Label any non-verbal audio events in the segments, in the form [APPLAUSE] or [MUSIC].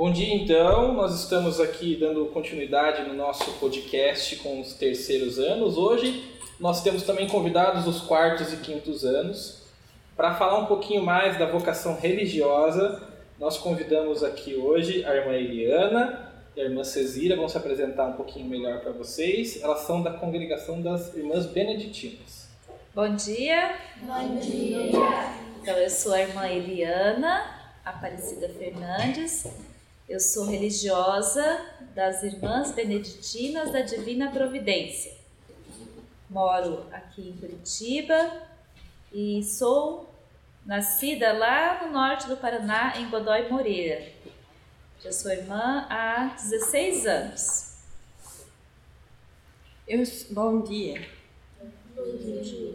Bom dia, então. Nós estamos aqui dando continuidade no nosso podcast com os terceiros anos. Hoje nós temos também convidados dos quartos e quintos anos. Para falar um pouquinho mais da vocação religiosa, nós convidamos aqui hoje a irmã Eliana e a irmã Cesira. Vão se apresentar um pouquinho melhor para vocês. Elas são da congregação das Irmãs Beneditinas. Bom dia. Bom dia. Então, eu sou a irmã Eliana Aparecida Fernandes. Eu sou religiosa das Irmãs Beneditinas da Divina Providência. Moro aqui em Curitiba e sou nascida lá no norte do Paraná, em Godói Moreira. Já sou irmã há 16 anos. Eu, bom dia.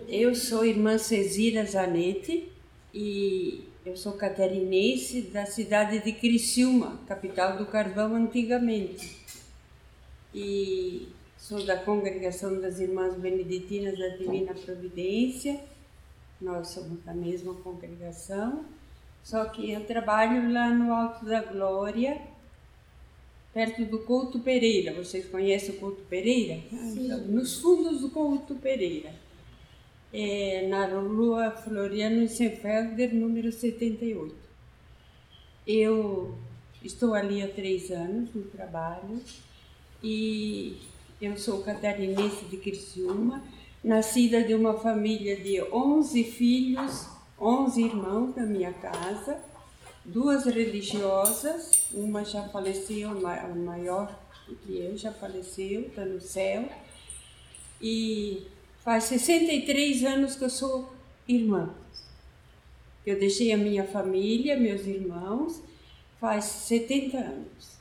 Eu sou irmã Cesira Zanetti e eu sou catarinense da cidade de Criciúma, capital do carvão antigamente. E sou da congregação das Irmãs Beneditinas da Divina Providência. Nós somos da mesma congregação, só que eu trabalho lá no Alto da Glória, perto do Couto Pereira. Vocês conhecem o Couto Pereira? Sim. Nos fundos do Couto Pereira. É, na rua Floriano Senfelder, número 78. Eu estou ali há três anos no trabalho e eu sou catarinense de Criciúma, nascida de uma família de 11 filhos, 11 irmãos da minha casa, duas religiosas, uma já faleceu, a maior que eu já faleceu, está no céu, e faz 63 anos que eu sou irmã. Eu deixei a minha família, meus irmãos, faz 70 anos.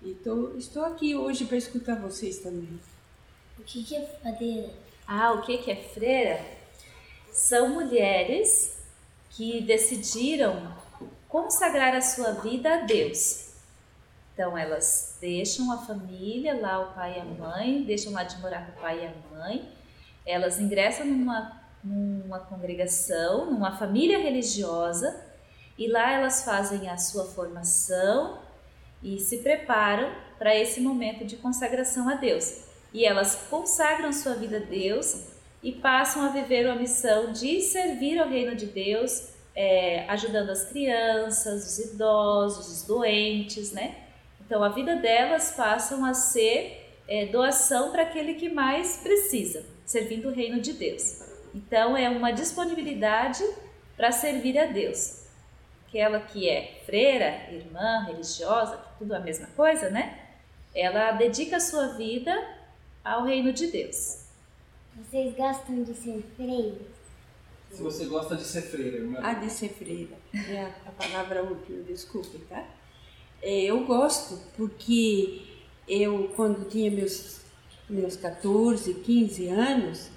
E tô, estou aqui hoje para escutar vocês também. O que, que é fadeira? Ah, o que que é freira? São mulheres que decidiram consagrar a sua vida a Deus. Então elas deixam a família, lá o pai e a mãe, deixam lá de morar com o pai e a mãe, elas ingressam numa, numa congregação, numa família religiosa, e lá elas fazem a sua formação e se preparam para esse momento de consagração a Deus. E elas consagram sua vida a Deus e passam a viver uma missão de servir ao reino de Deus, é, ajudando as crianças, os idosos, os doentes, né? Então a vida delas passam a ser é, doação para aquele que mais precisa, servindo o reino de Deus. Então é uma disponibilidade para servir a Deus. Aquela que é freira, irmã, religiosa, tudo a mesma coisa, né? Ela dedica a sua vida ao reino de Deus. Vocês gostam de ser freiras? Se você gosta de ser freira, irmã. A de ser freira, é a, a palavra útil, desculpe, tá? É, eu gosto porque eu, quando tinha meus, meus 14, 15 anos,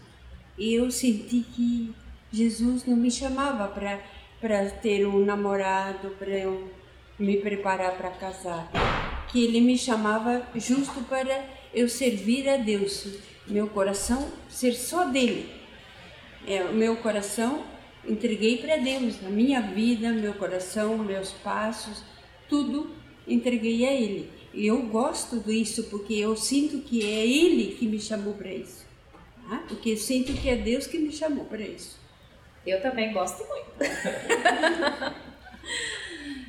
eu senti que Jesus não me chamava para ter um namorado, para eu me preparar para casar. Que ele me chamava justo para eu servir a Deus, meu coração ser só dele. É, meu coração entreguei para Deus, a minha vida, meu coração, meus passos, tudo entreguei a Ele. E eu gosto disso porque eu sinto que é Ele que me chamou para isso. Tá? Porque eu sinto que é Deus que me chamou para isso. Eu também gosto muito.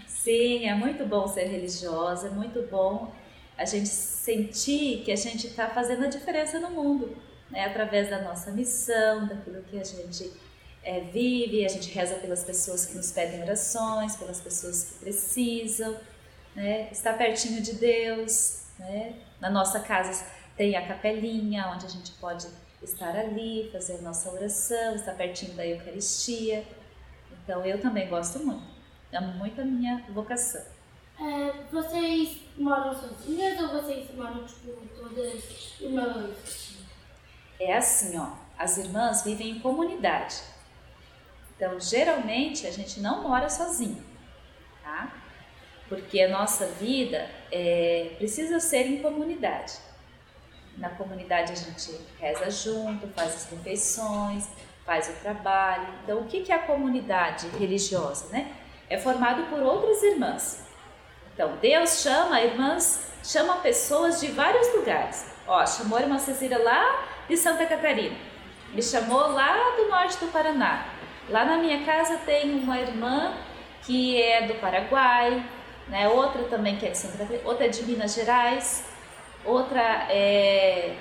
Sim, é muito bom ser religiosa, é muito bom a gente sentir que a gente está fazendo a diferença no mundo, né? através da nossa missão, daquilo que a gente é, vive, a gente reza pelas pessoas que nos pedem orações, pelas pessoas que precisam, né? estar pertinho de Deus. Né? Na nossa casa tem a capelinha, onde a gente pode estar ali, fazer a nossa oração, estar pertinho da Eucaristia. Então eu também gosto muito, amo muito a minha vocação. É, vocês moram sozinhas ou vocês moram tipo, todas irmãs? É assim, ó, as irmãs vivem em comunidade. Então, geralmente a gente não mora sozinho, tá? Porque a nossa vida é, precisa ser em comunidade. Na comunidade a gente reza junto, faz as refeições, faz o trabalho. Então, o que é a comunidade religiosa, né? É formado por outras irmãs. Então, Deus chama irmãs, chama pessoas de vários lugares. Ó, chamou a irmã Cecília lá de Santa Catarina, me chamou lá do norte do Paraná. Lá na minha casa tem uma irmã que é do Paraguai, né? outra também que é de Santa Catarina, outra é de Minas Gerais, outra é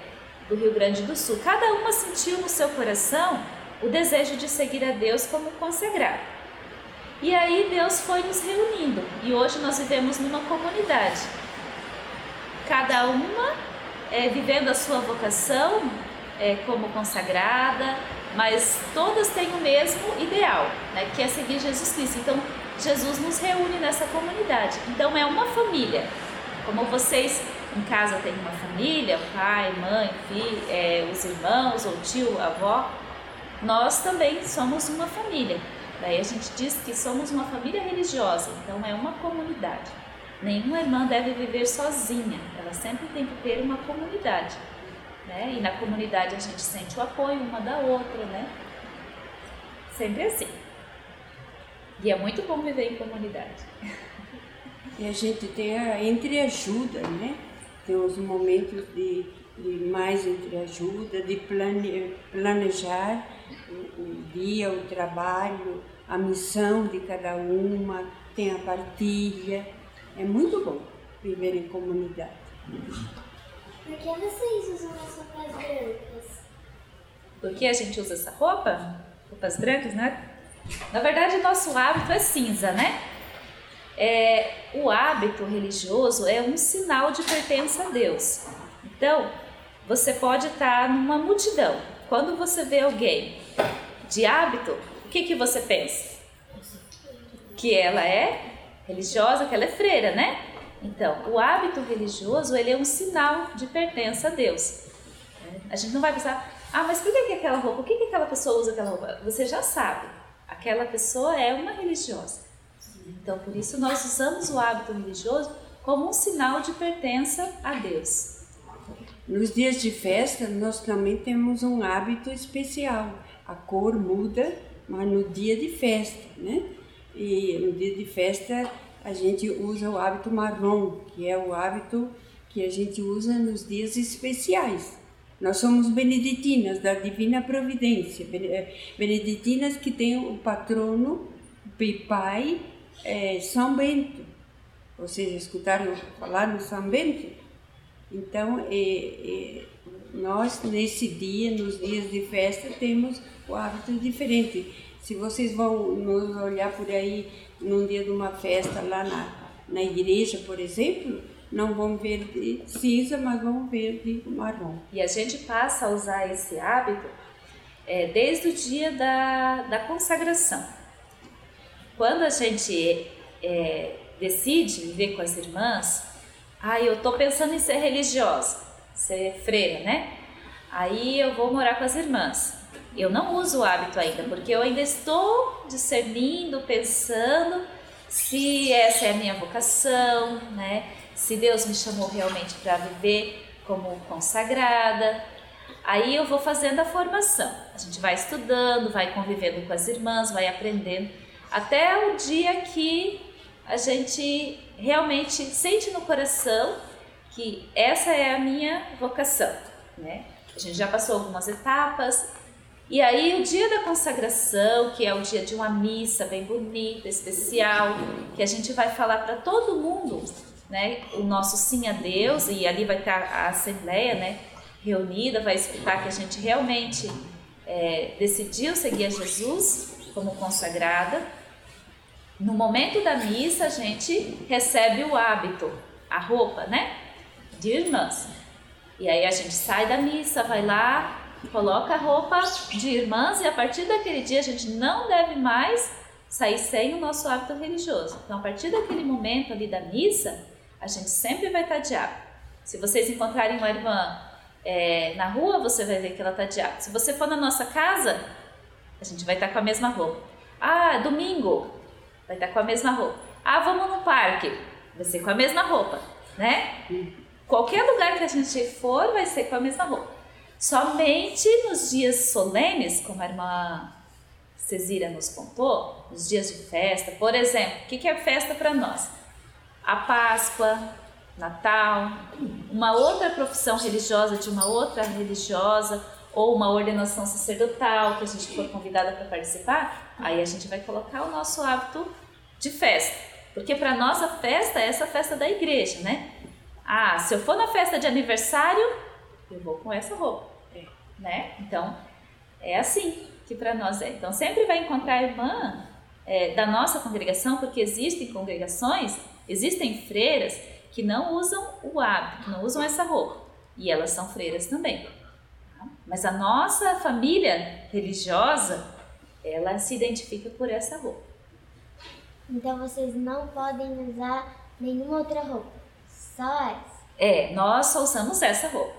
do Rio Grande do Sul. Cada uma sentiu no seu coração o desejo de seguir a Deus como consagrado. E aí Deus foi nos reunindo e hoje nós vivemos numa comunidade. Cada uma é, vivendo a sua vocação é, como consagrada, mas todas têm o mesmo ideal, né, que é seguir Jesus Cristo. Então Jesus nos reúne nessa comunidade. Então é uma família. Como vocês em casa têm uma família, pai, mãe, filho, é, os irmãos, ou tio, avó, nós também somos uma família. Daí a gente diz que somos uma família religiosa, então é uma comunidade. Nenhuma irmã deve viver sozinha, ela sempre tem que ter uma comunidade. Né? E na comunidade a gente sente o apoio uma da outra, né? Sempre assim. E é muito bom viver em comunidade. E a gente tem a entreajuda, né? Tem os momentos de, de mais entreajuda, de plane, planejar o, o dia, o trabalho, a missão de cada uma, tem a partilha. É muito bom viver em comunidade. Por que vocês usam as roupas brancas? Por que a gente usa essa roupa? Roupas brancas, né? Na verdade, nosso hábito é cinza, né? É, o hábito religioso é um sinal de pertença a Deus. Então, você pode estar numa multidão. Quando você vê alguém de hábito, o que, que você pensa? Que ela é religiosa, que ela é freira, né? Então, o hábito religioso ele é um sinal de pertença a Deus. A gente não vai pensar, ah, mas por que, que aquela roupa? Por que, que aquela pessoa usa aquela roupa? Você já sabe, aquela pessoa é uma religiosa. Então, por isso nós usamos o hábito religioso como um sinal de pertença a Deus. Nos dias de festa, nós também temos um hábito especial. A cor muda, mas no dia de festa, né? E no dia de festa a gente usa o hábito marrom, que é o hábito que a gente usa nos dias especiais. Nós somos beneditinas da Divina Providência, eh, beneditinas que têm o patrono, o pai, é, São Bento. Vocês escutaram falar no São Bento? Então, é, é, nós nesse dia, nos dias de festa, temos o hábito diferente. Se vocês vão nos olhar por aí num dia de uma festa lá na, na igreja, por exemplo, não vão ver de cinza, mas vão ver de marrom. E a gente passa a usar esse hábito é, desde o dia da, da consagração. Quando a gente é, decide viver com as irmãs, ah, eu estou pensando em ser religiosa, ser freira, né? Aí eu vou morar com as irmãs. Eu não uso o hábito ainda, porque eu ainda estou discernindo, pensando se essa é a minha vocação, né? Se Deus me chamou realmente para viver como consagrada. Aí eu vou fazendo a formação. A gente vai estudando, vai convivendo com as irmãs, vai aprendendo, até o dia que a gente realmente sente no coração que essa é a minha vocação, né? A gente já passou algumas etapas, e aí o dia da consagração, que é o dia de uma missa bem bonita, especial, que a gente vai falar para todo mundo, né, o nosso sim a Deus e ali vai estar a assembleia, né, reunida, vai escutar que a gente realmente é, decidiu seguir a Jesus como consagrada. No momento da missa a gente recebe o hábito, a roupa, né, de irmãs. E aí a gente sai da missa, vai lá, coloca a roupa de irmãs e a partir daquele dia a gente não deve mais sair sem o nosso hábito religioso. Então, a partir daquele momento ali da missa, a gente sempre vai estar de hábito. Se vocês encontrarem uma irmã é, na rua, você vai ver que ela está de hábito. Se você for na nossa casa, a gente vai estar com a mesma roupa. Ah, domingo, vai estar com a mesma roupa. Ah, vamos no parque, vai ser com a mesma roupa, né? Qualquer lugar que a gente for, vai ser com a mesma roupa. Somente nos dias solenes, como a irmã Cesília nos contou, nos dias de festa, por exemplo, o que é festa para nós? a Páscoa, Natal, uma outra profissão religiosa de uma outra religiosa ou uma ordenação sacerdotal que a gente for convidada para participar, aí a gente vai colocar o nosso hábito de festa. Porque para nós a festa é essa festa da igreja, né? Ah, se eu for na festa de aniversário, eu vou com essa roupa, né? Então, é assim que para nós é. Então, sempre vai encontrar a irmã é, da nossa congregação, porque existem congregações, existem freiras que não usam o hábito, que não usam essa roupa. E elas são freiras também. Tá? Mas a nossa família religiosa, ela se identifica por essa roupa. Então vocês não podem usar nenhuma outra roupa, só essa. É, nós só usamos essa roupa.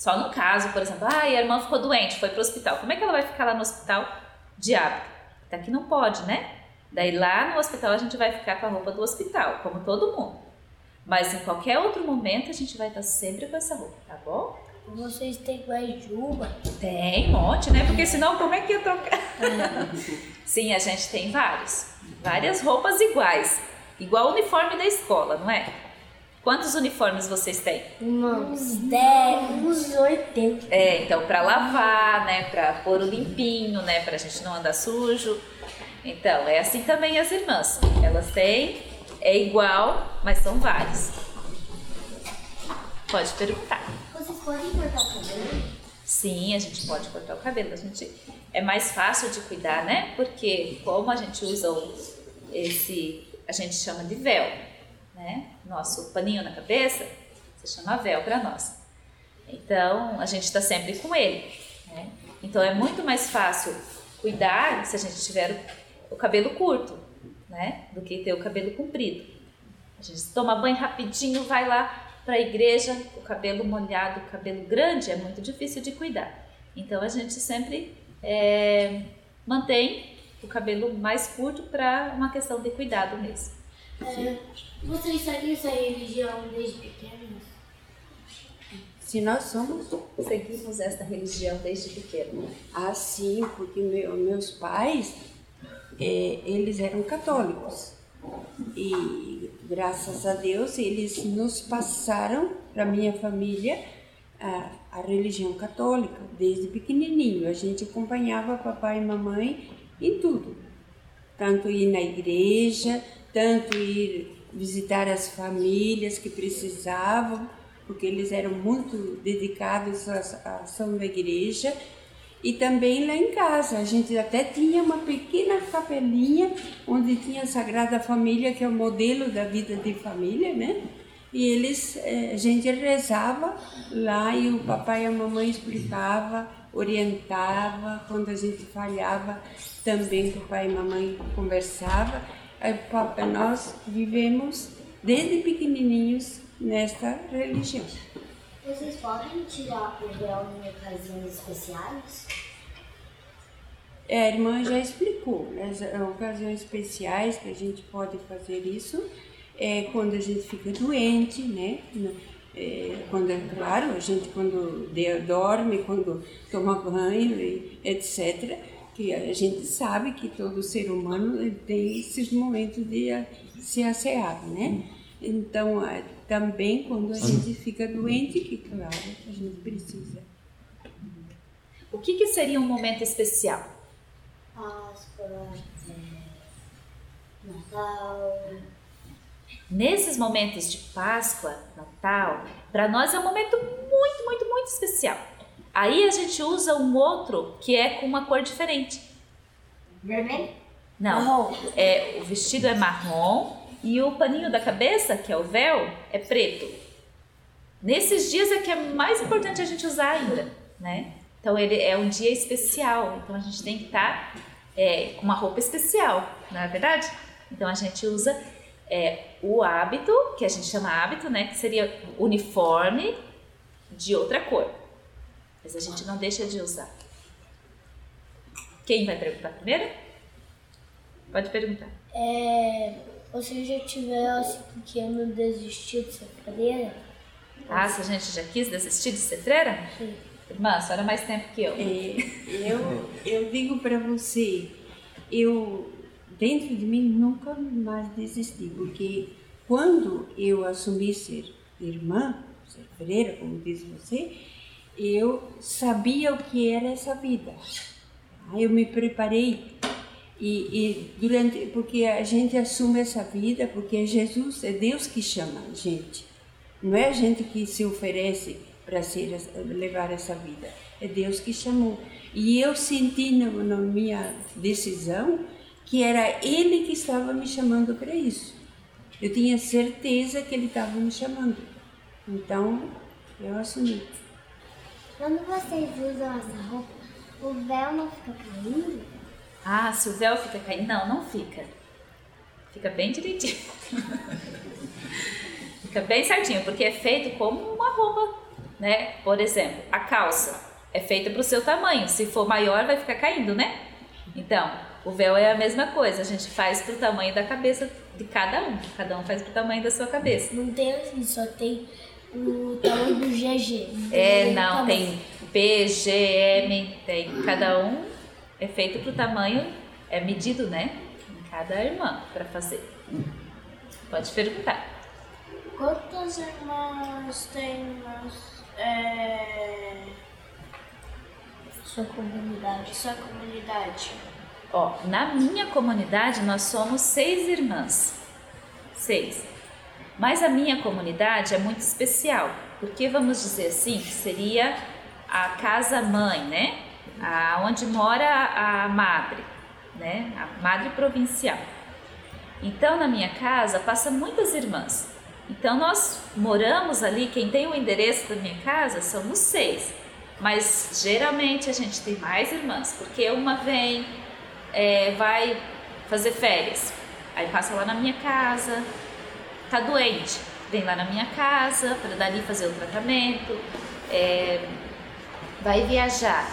Só no caso, por exemplo, ah, a irmã ficou doente, foi para o hospital. Como é que ela vai ficar lá no hospital de hábito? Daqui não pode, né? Daí lá no hospital a gente vai ficar com a roupa do hospital, como todo mundo. Mas em qualquer outro momento a gente vai estar sempre com essa roupa, tá bom? Vocês têm guarda-chuva? Tem um monte, né? Porque senão como é que ia trocar? [LAUGHS] Sim, a gente tem vários. Várias roupas iguais. Igual o uniforme da escola, não é? Quantos uniformes vocês têm? Uns 10, uns 80. É, então para lavar, né, para pôr o limpinho, né, pra gente não andar sujo. Então, é assim também as irmãs. Elas têm é igual, mas são vários. Pode perguntar. Vocês podem cortar o cabelo? Sim, a gente pode cortar o cabelo. A gente é mais fácil de cuidar, né? Porque como a gente usa esse, a gente chama de véu, né? Nosso paninho na cabeça, se chama véu para nós. Então a gente está sempre com ele. Né? Então é muito mais fácil cuidar se a gente tiver o cabelo curto, né? Do que ter o cabelo comprido. A gente toma banho rapidinho, vai lá para a igreja, o cabelo molhado, o cabelo grande é muito difícil de cuidar. Então a gente sempre é, mantém o cabelo mais curto para uma questão de cuidado mesmo. É, vocês seguem essa religião desde pequenos? Se nós somos Seguimos esta religião desde pequeno. assim, porque meu- meus pais, eh, eles eram católicos. E graças a Deus eles nos passaram para minha família a, a religião católica desde pequenininho. A gente acompanhava papai e mamãe em tudo, tanto ir na igreja, tanto ir visitar as famílias que precisavam, porque eles eram muito dedicados à ação da igreja. E também lá em casa, a gente até tinha uma pequena capelinha onde tinha a Sagrada Família, que é o modelo da vida de família, né? E eles, eh, a gente rezava lá e o papai e a mamãe explicavam, orientava, quando a gente falhava, também o papai e a mamãe conversava. Aí, papai, nós vivemos desde pequenininhos nesta religião. Vocês podem tirar o véu em ocasiões especiais? É, a irmã já explicou, as eh, ocasiões especiais que a gente pode fazer isso é quando a gente fica doente, né? É, quando é claro, a gente quando dorme, quando toma banho, etc. Que a gente sabe que todo ser humano tem esses momentos de se assear, né? Então, ah, também quando a gente fica doente, que claro, a gente precisa. O que, que seria um momento especial? Páscoa, é, Natal. Nesses momentos de Páscoa, Natal, para nós é um momento muito, muito, muito especial. Aí a gente usa um outro que é com uma cor diferente. Vermelho? Não, é, o vestido é marrom e o paninho da cabeça, que é o véu, é preto. Nesses dias é que é mais importante a gente usar ainda, né? Então ele é um dia especial, então a gente tem que estar é, com uma roupa especial, não é verdade? Então a gente usa é, o hábito, que a gente chama hábito, né? Que seria uniforme de outra cor. Mas a gente não deixa de usar. Quem vai perguntar primeiro? Pode perguntar. É, você já tivesse pequeno desistir de ser freira? Ah, se a gente já quis desistir de ser freira? Sim. Irmã, a senhora é mais tempo que eu. É, eu, eu digo para você, eu dentro de mim nunca mais desisti, porque quando eu assumi ser irmã, ser freira, como diz você, eu sabia o que era essa vida. Aí eu me preparei e, e, durante porque a gente assume essa vida porque é Jesus, é Deus que chama a gente. Não é a gente que se oferece para ser levar essa vida. É Deus que chamou. E eu senti na, na minha decisão que era Ele que estava me chamando para isso. Eu tinha certeza que Ele estava me chamando. Então, eu assumi. Quando vocês usam essa roupa, o véu não fica caindo? Ah, se o véu fica caindo. Não, não fica. Fica bem direitinho. [LAUGHS] fica bem certinho, porque é feito como uma roupa, né? Por exemplo, a calça é feita para o seu tamanho. Se for maior, vai ficar caindo, né? Então, o véu é a mesma coisa. A gente faz para o tamanho da cabeça de cada um. Cada um faz para o tamanho da sua cabeça. Não tem assim, só tem o tamanho do GG. É, não, tem B, G, M, tem cada um é feito para o tamanho, é medido, né? Em cada irmã para fazer. Pode perguntar. Quantas irmãs tem é... sua comunidade? Sua comunidade? Ó, na minha comunidade nós somos seis irmãs. Seis. Mas a minha comunidade é muito especial, porque vamos dizer assim, seria a casa mãe, né? A, onde mora a madre, né? A madre provincial. Então na minha casa passa muitas irmãs. Então nós moramos ali, quem tem o endereço da minha casa somos seis. Mas geralmente a gente tem mais irmãs, porque uma vem, é, vai fazer férias, aí passa lá na minha casa, tá doente, vem lá na minha casa para dali fazer o tratamento, é, vai viajar,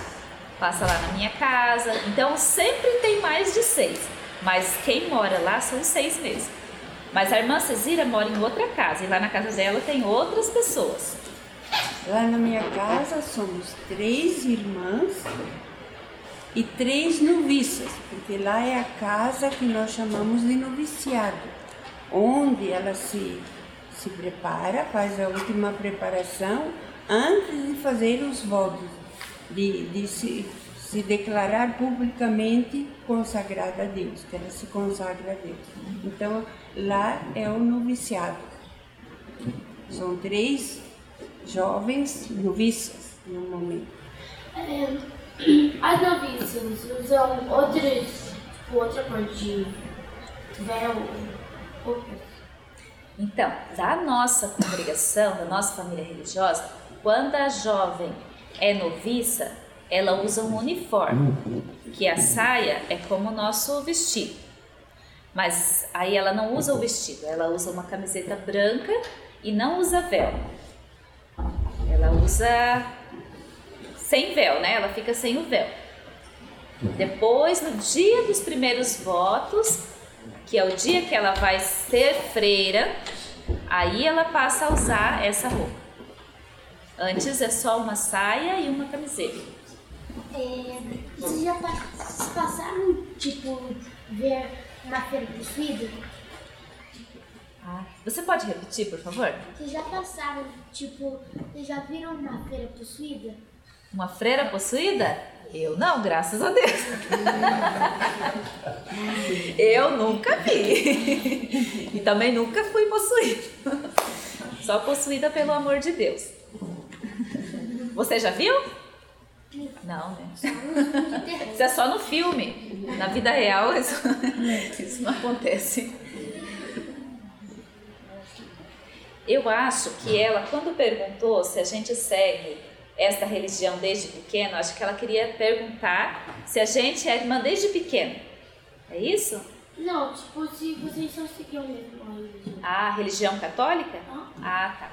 passa lá na minha casa. Então sempre tem mais de seis, mas quem mora lá são seis mesmo. Mas a irmã Cezira mora em outra casa e lá na casa dela tem outras pessoas. Lá na minha casa somos três irmãs e três noviças, porque lá é a casa que nós chamamos de noviciado onde ela se, se prepara, faz a última preparação antes de fazer os votos, de, de se, se declarar publicamente consagrada a Deus, que ela se consagra a Deus. Então, lá é o noviciado. São três jovens noviças no momento. É, as noviças usam outros, outra cor de véu então, da nossa congregação, da nossa família religiosa, quando a jovem é noviça, ela usa um uniforme, que a saia é como o nosso vestido. Mas aí ela não usa o vestido, ela usa uma camiseta branca e não usa véu. Ela usa sem véu, né? Ela fica sem o véu. Depois, no dia dos primeiros votos, que é o dia que ela vai ser freira, aí ela passa a usar essa roupa. Antes é só uma saia e uma camiseta. É, vocês já passaram, tipo, ver uma feira possuída? Ah, você pode repetir, por favor? Vocês já passaram, tipo, vocês já viram uma feira possuída? Uma freira possuída? Eu não, graças a Deus. Eu nunca vi. E também nunca fui possuída. Só possuída pelo amor de Deus. Você já viu? Não, né? Isso é só no filme. Na vida real, isso, isso não acontece. Eu acho que ela, quando perguntou se a gente segue esta religião desde pequeno, acho que ela queria perguntar se a gente é irmã desde pequeno. É isso? Não, tipo, se vocês só seguiam mesmo a religião. Ah, religião católica? Ah. ah, tá.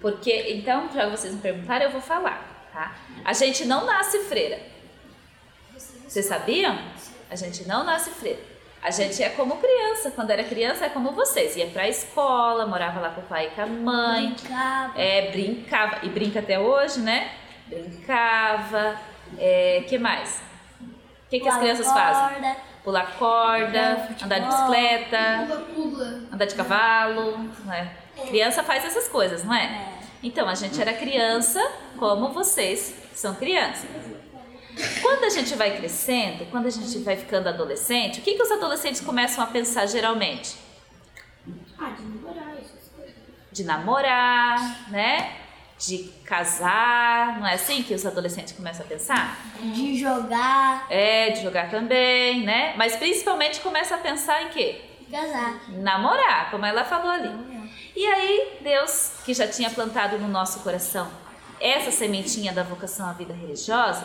Porque, então, para vocês me perguntarem, eu vou falar, tá? A gente não nasce freira. Vocês sabiam? A gente não nasce freira. A gente é como criança. Quando era criança, é como vocês. Ia pra escola, morava lá com o pai e com a mãe. Brincava. É, brincava. E brinca até hoje, né? Brincava. É, que mais? O que, que as crianças fazem? pular corda, andar de bicicleta, Pula. andar de cavalo, não é? Criança faz essas coisas, não é? Então, a gente era criança como vocês são crianças. Quando a gente vai crescendo, quando a gente vai ficando adolescente, o que, que os adolescentes começam a pensar geralmente? Ah, de namorar, essas coisas. De namorar, né? De casar, não é assim que os adolescentes começam a pensar? De jogar, É, de jogar também, né? Mas principalmente começa a pensar em quê? casar. namorar, como ela falou ali. E aí, Deus, que já tinha plantado no nosso coração essa sementinha da vocação à vida religiosa,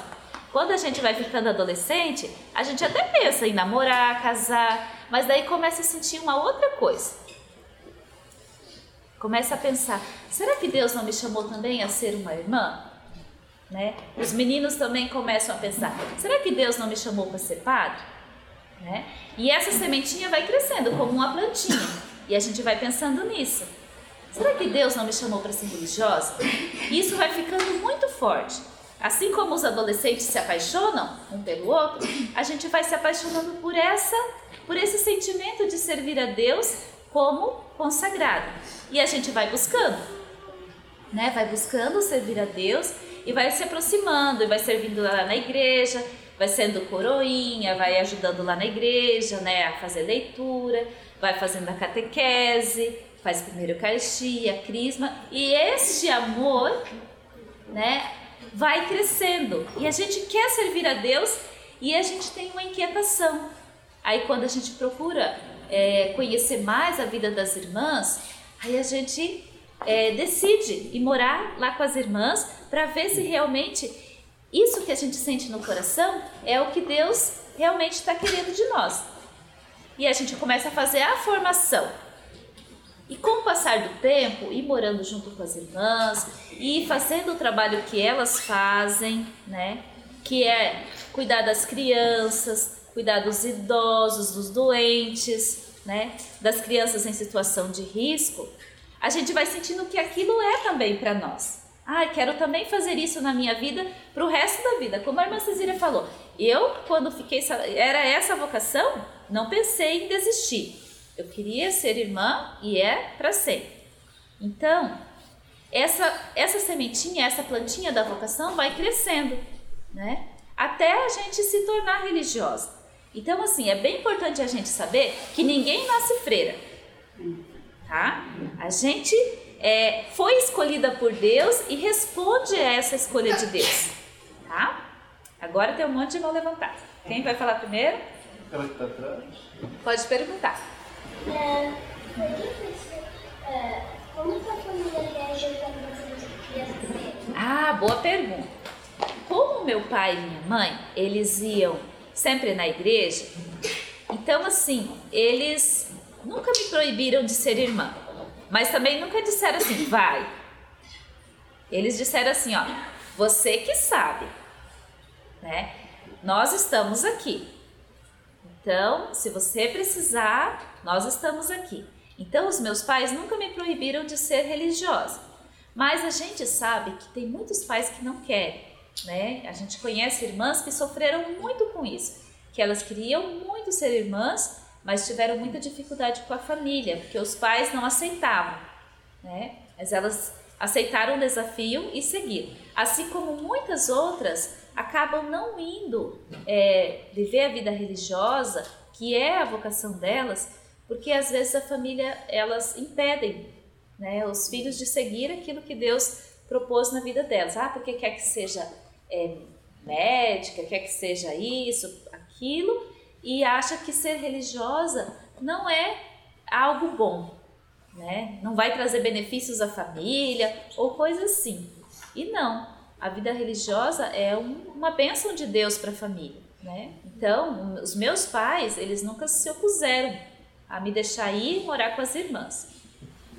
quando a gente vai ficando adolescente, a gente até pensa em namorar, casar, mas daí começa a sentir uma outra coisa. Começa a pensar: será que Deus não me chamou também a ser uma irmã? Né? Os meninos também começam a pensar: será que Deus não me chamou para ser padre? Né? E essa sementinha vai crescendo como uma plantinha. E a gente vai pensando nisso. Será que Deus não me chamou para ser religiosa? Isso vai ficando muito forte. Assim como os adolescentes se apaixonam um pelo outro, a gente vai se apaixonando por essa, por esse sentimento de servir a Deus como consagrado. E a gente vai buscando, né? Vai buscando servir a Deus e vai se aproximando e vai servindo lá na igreja, vai sendo coroinha, vai ajudando lá na igreja, né, a fazer leitura, vai fazendo a catequese, faz primeiro Eucaristia, crisma, e este amor, né, vai crescendo. E a gente quer servir a Deus e a gente tem uma inquietação. Aí quando a gente procura é, conhecer mais a vida das irmãs, aí a gente é, decide ir morar lá com as irmãs para ver se realmente isso que a gente sente no coração é o que Deus realmente está querendo de nós. E a gente começa a fazer a formação. E com o passar do tempo, ir morando junto com as irmãs, e fazendo o trabalho que elas fazem, né? Que é cuidar das crianças, cuidar dos idosos, dos doentes, né? Das crianças em situação de risco, a gente vai sentindo que aquilo é também para nós. Ai, quero também fazer isso na minha vida para o resto da vida. Como a irmã Cecília falou, eu, quando fiquei, era essa a vocação, não pensei em desistir. Eu queria ser irmã e é para sempre. Então, essa, essa sementinha, essa plantinha da vocação vai crescendo, né? Até a gente se tornar religiosa. Então, assim, é bem importante a gente saber que ninguém nasce freira, tá? A gente é, foi escolhida por Deus e responde a essa escolha de Deus, tá? Agora tem um monte de mão levantada. Quem vai falar primeiro? Ela que tá atrás. Pode perguntar. Ah, boa pergunta. Como meu pai e minha mãe, eles iam sempre na igreja, então assim, eles nunca me proibiram de ser irmã, mas também nunca disseram assim, vai. Eles disseram assim, ó, você que sabe, né? Nós estamos aqui. Então, se você precisar, nós estamos aqui. Então, os meus pais nunca me proibiram de ser religiosa. Mas a gente sabe que tem muitos pais que não querem, né? A gente conhece irmãs que sofreram muito com isso, que elas queriam muito ser irmãs, mas tiveram muita dificuldade com a família, porque os pais não aceitavam, né? Mas elas aceitaram o desafio e seguiram. Assim como muitas outras acabam não indo é, viver a vida religiosa, que é a vocação delas, porque às vezes a família elas impedem né, os filhos de seguir aquilo que Deus propôs na vida delas. Ah, porque quer que seja é, médica, quer que seja isso, aquilo, e acha que ser religiosa não é algo bom, né? Não vai trazer benefícios à família ou coisa assim. E não, a vida religiosa é um, uma bênção de Deus para a família, né? Então, os meus pais, eles nunca se opuseram a me deixar ir morar com as irmãs.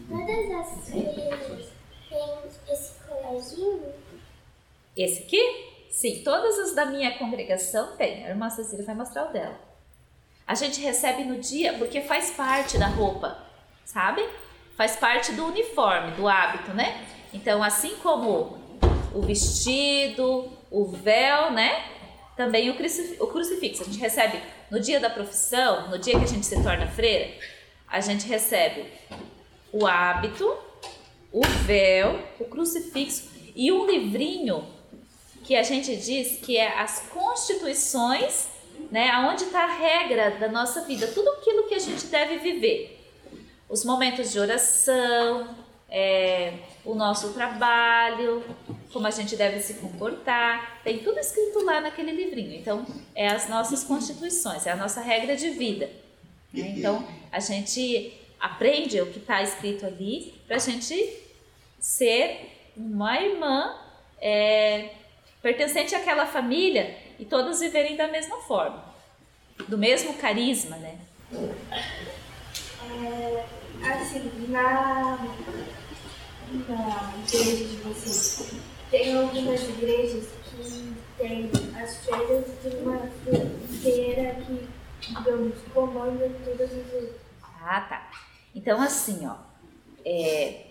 Todas as freiras têm esse colarzinho? Esse aqui? Sim, todas as da minha congregação têm. A irmã Cecília vai mostrar o dela. A gente recebe no dia porque faz parte da roupa, sabe? Faz parte do uniforme, do hábito, né? Então, assim como o vestido, o véu, né? Também o crucifixo. A gente recebe No dia da profissão, no dia que a gente se torna freira, a gente recebe o hábito, o véu, o crucifixo e um livrinho que a gente diz que é as constituições, né, aonde está a regra da nossa vida, tudo aquilo que a gente deve viver. Os momentos de oração, é, o nosso trabalho, como a gente deve se comportar, tem tudo escrito lá naquele livrinho. Então, é as nossas constituições, é a nossa regra de vida. Né? Então, a gente aprende o que está escrito ali para a gente ser uma irmã é, pertencente àquela família e todos viverem da mesma forma, do mesmo carisma, né? É, assim, na, na igreja de vocês, tem algumas igrejas que tem as feiras de uma feira que, digamos, comanda todas as outras. Ah, tá. Então, assim, ó, é,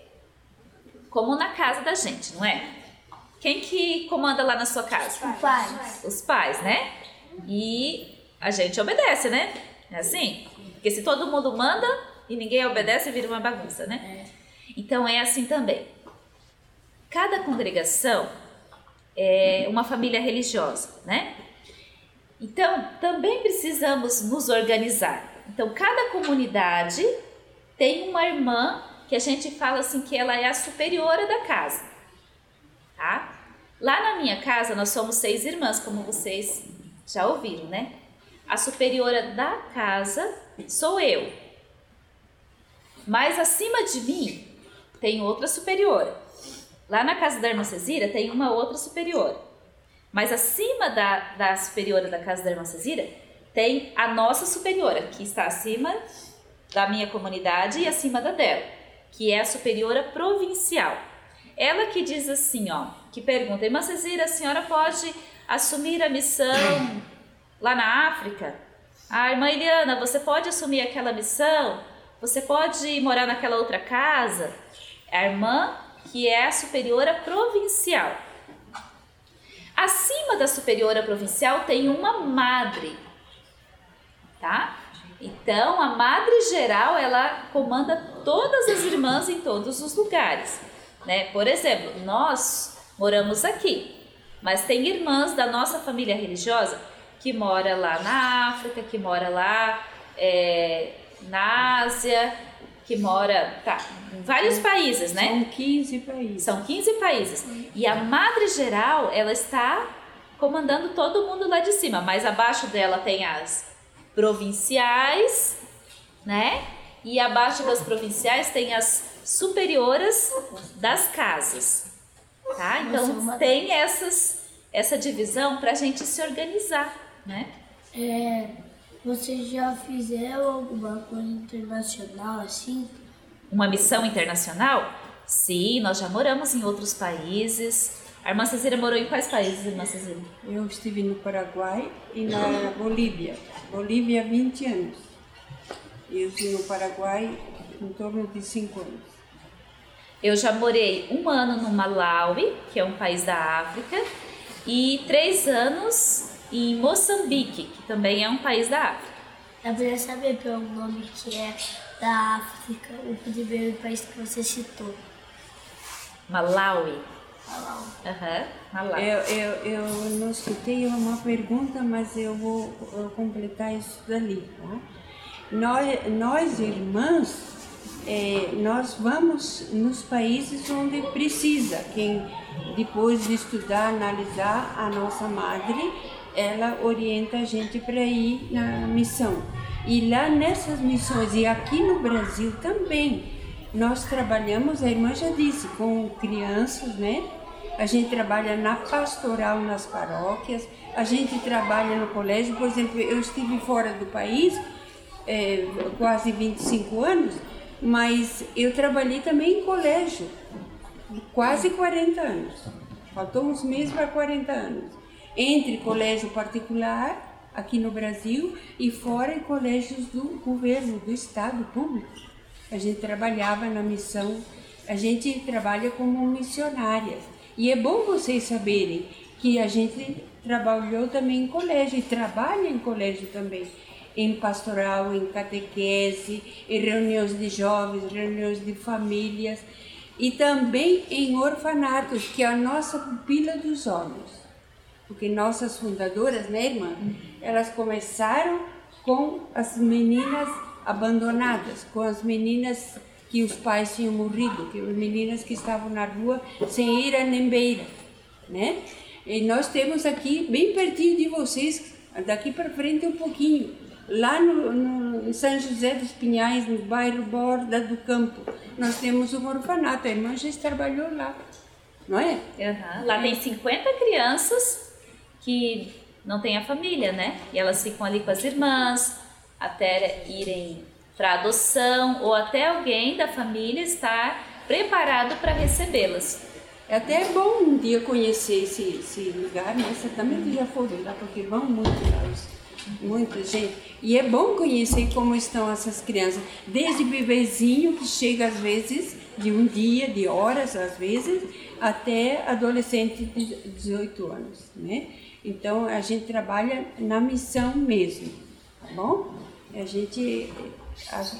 como na casa da gente, não é? Quem que comanda lá na sua casa? Os pais. Os pais, né? E a gente obedece, né? É assim? Porque se todo mundo manda e ninguém obedece, vira uma bagunça, né? Então é assim também. Cada congregação é uma família religiosa, né? Então também precisamos nos organizar. Então cada comunidade tem uma irmã que a gente fala assim que ela é a superiora da casa, tá? Lá na minha casa nós somos seis irmãs, como vocês já ouviram, né? A superiora da casa sou eu. Mas acima de mim tem outra superiora. Lá na casa da irmã Cezira tem uma outra superiora. Mas acima da, da superiora da casa da irmã Cezira tem a nossa superiora, que está acima da minha comunidade e acima da dela, que é a superiora provincial. Ela que diz assim, ó, que pergunta, irmã Cezira, a senhora pode assumir a missão lá na África? Ah, irmã Eliana, você pode assumir aquela missão? Você pode morar naquela outra casa? A irmã que é a superiora provincial. Acima da superiora provincial tem uma madre, tá? Então, a madre geral, ela comanda todas as irmãs em todos os lugares, né? Por exemplo, nós moramos aqui, mas tem irmãs da nossa família religiosa que mora lá na África, que mora lá é, na Ásia, que mora tá, em vários países, né? São 15 países. São 15 países. E a madre geral, ela está comandando todo mundo lá de cima, mas abaixo dela tem as provinciais, né? E abaixo das provinciais tem as superioras das casas, tá? Então tem essas essa divisão para a gente se organizar, né? É, vocês já fizeram alguma coisa internacional assim? Uma missão internacional? Sim, nós já moramos em outros países. A irmã Cezira morou em quais países, irmã Cezira? Eu estive no Paraguai e na Bolívia. Bolívia, 20 anos. Eu estive no Paraguai em torno de 5 anos. Eu já morei um ano no Malawi, que é um país da África, e três anos em Moçambique, que também é um país da África. Eu queria saber pelo nome que é da África, o primeiro país que você citou. Malawi. Falar. Aham, Malawi. Eu, eu, eu não escutei uma pergunta, mas eu vou completar isso dali. Tá? Nós, nós irmãs, eh, nós vamos nos países onde precisa. Quem depois de estudar, analisar a nossa madre, ela orienta a gente para ir na missão. E lá nessas missões, e aqui no Brasil também, nós trabalhamos, a irmã já disse, com crianças, né? A gente trabalha na pastoral nas paróquias, a gente trabalha no colégio. Por exemplo, eu estive fora do país é, quase 25 anos, mas eu trabalhei também em colégio, quase 40 anos. Faltou uns meses para 40 anos. Entre colégio particular, aqui no Brasil, e fora em colégios do governo, do Estado público. A gente trabalhava na missão, a gente trabalha como missionária. E é bom vocês saberem que a gente trabalhou também em colégio e trabalha em colégio também. em pastoral, em catequese, em reuniões de jovens, reuniões de famílias e também em orfanatos, que é a nossa pupila dos olhos. Porque nossas fundadoras, né, irmã? Elas começaram com as meninas abandonadas, com as meninas que os pais tinham morrido, que as meninas que estavam na rua sem ir a nem beira, né? E nós temos aqui, bem pertinho de vocês, daqui para frente um pouquinho, lá no, no, em São José dos Pinhais, no bairro Borda do Campo, nós temos um orfanato. A irmã já trabalhou lá, não é? Uhum. Lá tem 50 crianças que não têm a família, né? E elas ficam ali com as irmãs até irem para adoção ou até alguém da família estar preparado para recebê-las. É até bom um dia conhecer esse, esse lugar, né? Também já foi lá, porque vão muito lá, muita gente. E é bom conhecer como estão essas crianças, desde bebezinho, que chega às vezes de um dia, de horas às vezes, até adolescente de 18 anos, né? Então a gente trabalha na missão mesmo, tá bom? A gente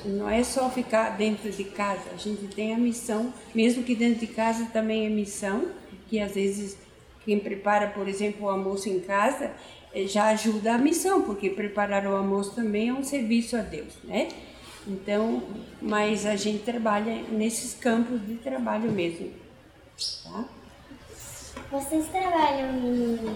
não é só ficar dentro de casa, a gente tem a missão, mesmo que dentro de casa também é missão, que às vezes quem prepara, por exemplo, o almoço em casa, eh, já ajuda a missão, porque preparar o almoço também é um serviço a Deus, né? Então, mas a gente trabalha nesses campos de trabalho mesmo, tá? Vocês trabalham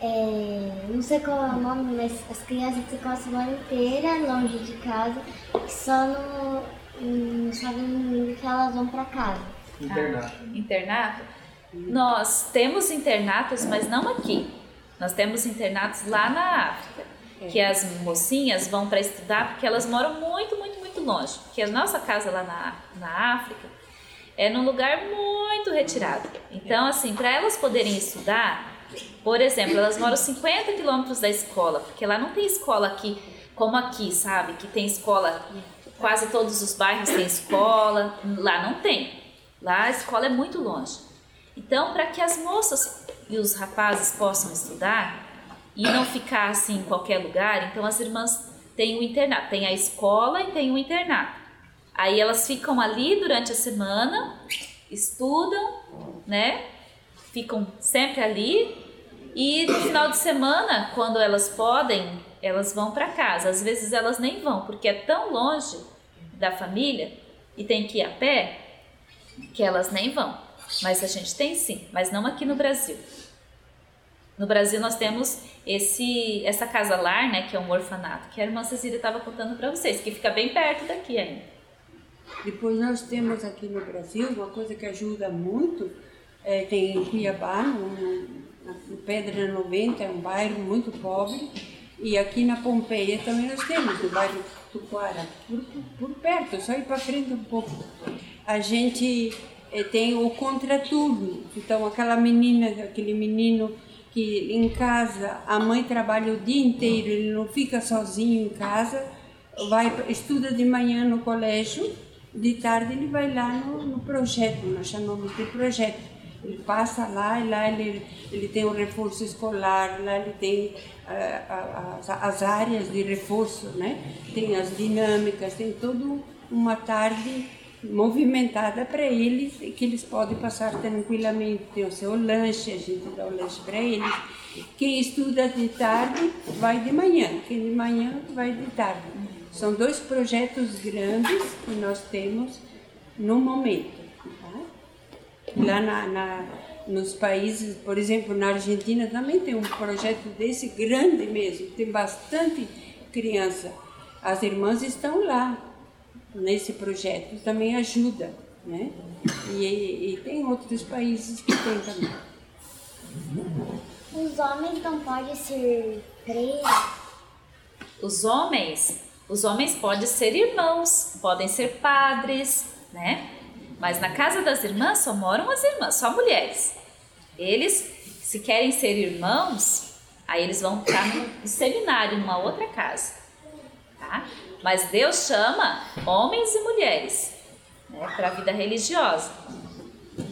é, não sei qual é o nome, mas as crianças ficam a semana inteira longe de casa, só no, no sábado e domingo que elas vão para casa. Internato. Ah, internato? Nós temos internatos, mas não aqui. Nós temos internatos lá na África, é. que as mocinhas vão para estudar porque elas moram muito, muito, muito longe. Porque a nossa casa lá na, na África é num lugar muito retirado. Então, assim, para elas poderem estudar, por exemplo, elas moram 50 quilômetros da escola, porque lá não tem escola aqui como aqui, sabe? Que tem escola, quase todos os bairros têm escola, lá não tem. Lá a escola é muito longe. Então, para que as moças e os rapazes possam estudar e não ficar assim em qualquer lugar, então as irmãs têm o internato, tem a escola e tem o internato. Aí elas ficam ali durante a semana, estudam, né? Ficam sempre ali e no final de semana, quando elas podem, elas vão para casa. Às vezes elas nem vão, porque é tão longe da família e tem que ir a pé que elas nem vão. Mas a gente tem sim, mas não aqui no Brasil. No Brasil nós temos esse essa casa lar, né, que é um orfanato, que a irmã Cecília estava contando para vocês, que fica bem perto daqui ainda. Depois nós temos aqui no Brasil uma coisa que ajuda muito, é, tem em Cuiabá, no Pedra 90 é um bairro muito pobre e aqui na Pompeia também nós temos o bairro Tuquara, por, por perto, só ir para frente um pouco. A gente eh, tem o contraturno, então aquela menina, aquele menino que em casa a mãe trabalha o dia inteiro, ele não fica sozinho em casa, vai estuda de manhã no colégio, de tarde ele vai lá no, no projeto, nós chamamos de projeto ele passa lá e lá ele, ele tem o reforço escolar, lá ele tem uh, as, as áreas de reforço, né? tem as dinâmicas, tem toda uma tarde movimentada para eles, que eles podem passar tranquilamente. Tem o seu lanche, a gente dá o lanche para eles. Quem estuda de tarde vai de manhã, quem de manhã vai de tarde. São dois projetos grandes que nós temos no momento lá na, na, nos países, por exemplo, na Argentina também tem um projeto desse grande mesmo, tem bastante criança. As irmãs estão lá nesse projeto, também ajuda, né? E, e tem outros países que tem também. Os homens não podem ser presos? Os homens, os homens podem ser irmãos, podem ser padres, né? Mas na casa das irmãs só moram as irmãs, só mulheres. Eles, se querem ser irmãos, aí eles vão estar no seminário, numa outra casa. Tá? Mas Deus chama homens e mulheres né, para a vida religiosa.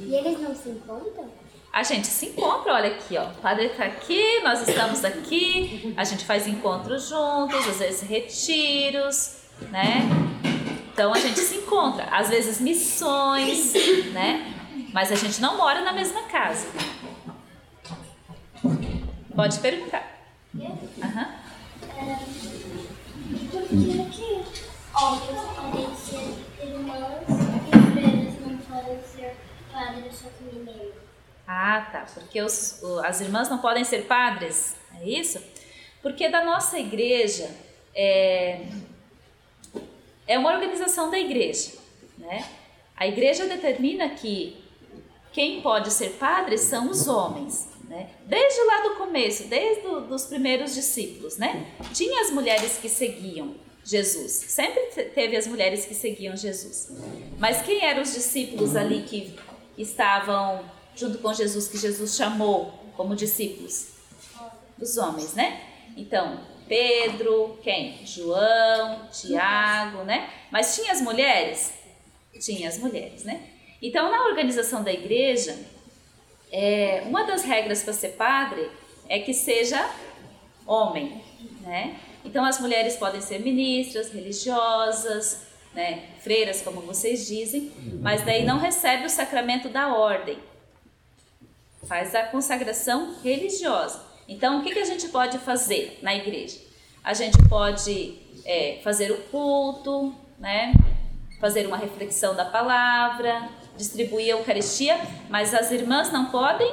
E eles não se encontram? a gente se encontra, olha aqui, ó. O padre está aqui, nós estamos aqui, a gente faz encontros juntos, às vezes retiros, né? Então a gente se encontra, às vezes missões, né? Mas a gente não mora na mesma casa. Pode perguntar. Aham. Por que podem ser irmãs e não podem ser padres? Ah, tá. Porque os, as irmãs não podem ser padres, é isso? Porque da nossa igreja é, é uma organização da igreja, né? A igreja determina que quem pode ser padre são os homens, né? Desde lá do começo, desde o, dos primeiros discípulos, né? Tinha as mulheres que seguiam Jesus, sempre te- teve as mulheres que seguiam Jesus. Mas quem eram os discípulos ali que estavam junto com Jesus, que Jesus chamou como discípulos? Os homens, né? Então, Pedro, quem? João, Tiago, né? Mas tinha as mulheres? Tinha as mulheres, né? Então, na organização da igreja, é, uma das regras para ser padre é que seja homem, né? Então, as mulheres podem ser ministras, religiosas, né? Freiras, como vocês dizem, mas daí não recebe o sacramento da ordem. Faz a consagração religiosa. Então, o que, que a gente pode fazer na igreja? A gente pode é, fazer o culto, né? fazer uma reflexão da palavra, distribuir a Eucaristia, mas as irmãs não podem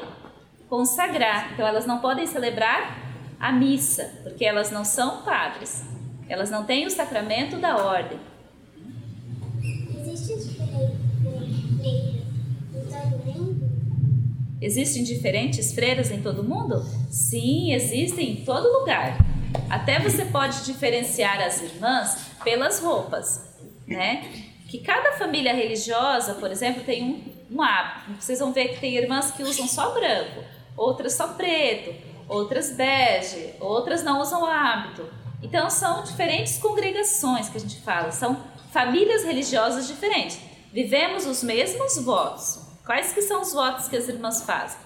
consagrar, então elas não podem celebrar a missa, porque elas não são padres, elas não têm o sacramento da ordem. Existem diferentes freiras em todo mundo? Sim, existem em todo lugar. Até você pode diferenciar as irmãs pelas roupas, né? Que cada família religiosa, por exemplo, tem um, um hábito. Vocês vão ver que tem irmãs que usam só branco, outras só preto, outras bege, outras não usam hábito. Então são diferentes congregações que a gente fala, são famílias religiosas diferentes. Vivemos os mesmos votos. Quais que são os votos que as irmãs fazem?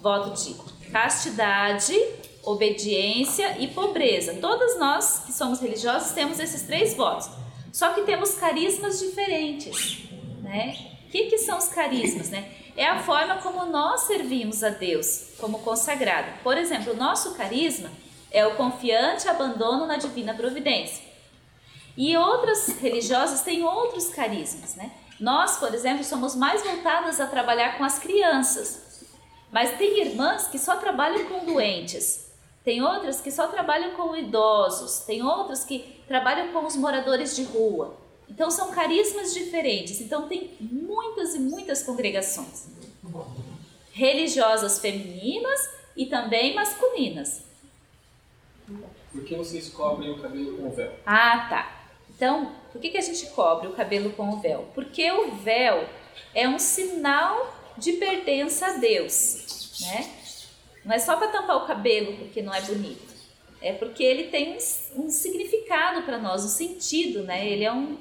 Voto de castidade, obediência e pobreza. Todas nós que somos religiosos temos esses três votos. Só que temos carismas diferentes, né? O que, que são os carismas, né? É a forma como nós servimos a Deus como consagrado. Por exemplo, o nosso carisma é o confiante abandono na divina providência. E outras religiosas têm outros carismas, né? Nós, por exemplo, somos mais voltadas a trabalhar com as crianças. Mas tem irmãs que só trabalham com doentes. Tem outras que só trabalham com idosos. Tem outras que trabalham com os moradores de rua. Então são carismas diferentes. Então tem muitas e muitas congregações. Religiosas femininas e também masculinas. Por que vocês cobrem o cabelo com véu? Ah, tá. Então, por que, que a gente cobre o cabelo com o véu? Porque o véu é um sinal de pertença a Deus, né? Não é só para tampar o cabelo porque não é bonito. É porque ele tem um, um significado para nós, um sentido, né? Ele é um,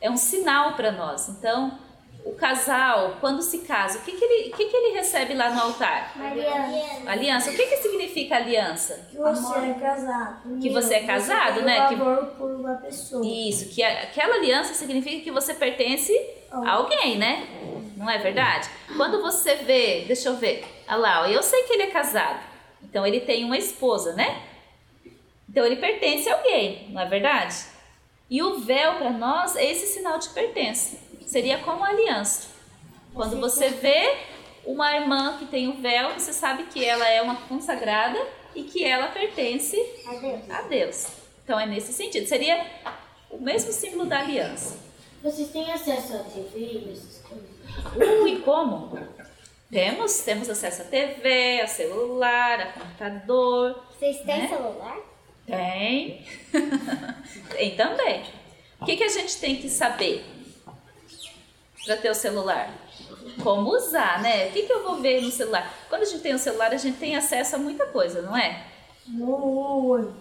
é um sinal para nós. Então, o casal, quando se casa, o que, que, ele, o que, que ele recebe lá no altar? Mariana. Aliança. O que, que significa aliança? Que você é casado. Que você é casado, tem né? Que- amor por uma pessoa. Isso, que aquela aliança significa que você pertence a alguém, né? Não é verdade? Quando você vê, deixa eu ver, olha lá, eu sei que ele é casado, então ele tem uma esposa, né? Então ele pertence a alguém, não é verdade? E o véu para nós é esse sinal de pertença, seria como a aliança. Quando você vê uma irmã que tem o véu, você sabe que ela é uma consagrada e que ela pertence Adeus. a Deus. Então é nesse sentido. Seria o mesmo símbolo da aliança. Vocês têm acesso à TV? Uh, e como? Temos, temos acesso a TV, a celular, a computador. Vocês têm Né? celular? Tem. [LAUGHS] tem também. O que, que a gente tem que saber para ter o celular? Como usar, né? O que, que eu vou ver no celular? Quando a gente tem o celular, a gente tem acesso a muita coisa, não é? Muito.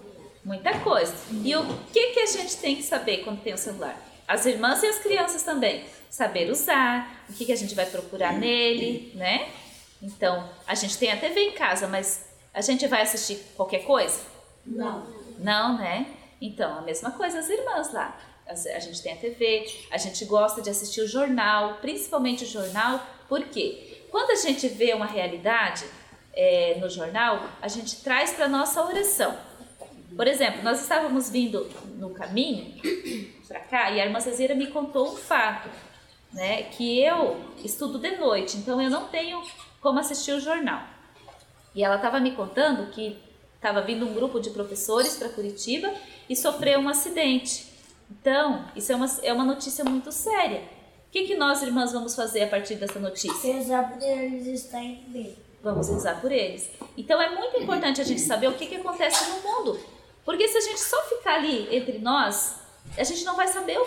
Muita coisa. E o que, que a gente tem que saber quando tem o celular? As irmãs e as crianças também. Saber usar, o que, que a gente vai procurar nele, né? Então, a gente tem a TV em casa, mas a gente vai assistir qualquer coisa? Não. Não, né? Então, a mesma coisa as irmãs lá. A gente tem a TV, a gente gosta de assistir o jornal, principalmente o jornal, porque quando a gente vê uma realidade é, no jornal, a gente traz para nossa oração. Por exemplo, nós estávamos vindo no caminho para cá e a irmã Cezeira me contou um fato, né? Que eu estudo de noite, então eu não tenho como assistir o jornal. E ela estava me contando que estava vindo um grupo de professores para Curitiba e sofreu um acidente. Então, isso é uma, é uma notícia muito séria. O que, que nós, irmãs, vamos fazer a partir dessa notícia? Rezar por eles estarem bem. Vamos rezar por eles. Então, é muito importante a gente saber o que, que acontece no mundo. Porque se a gente só ficar ali entre nós, a gente não vai saber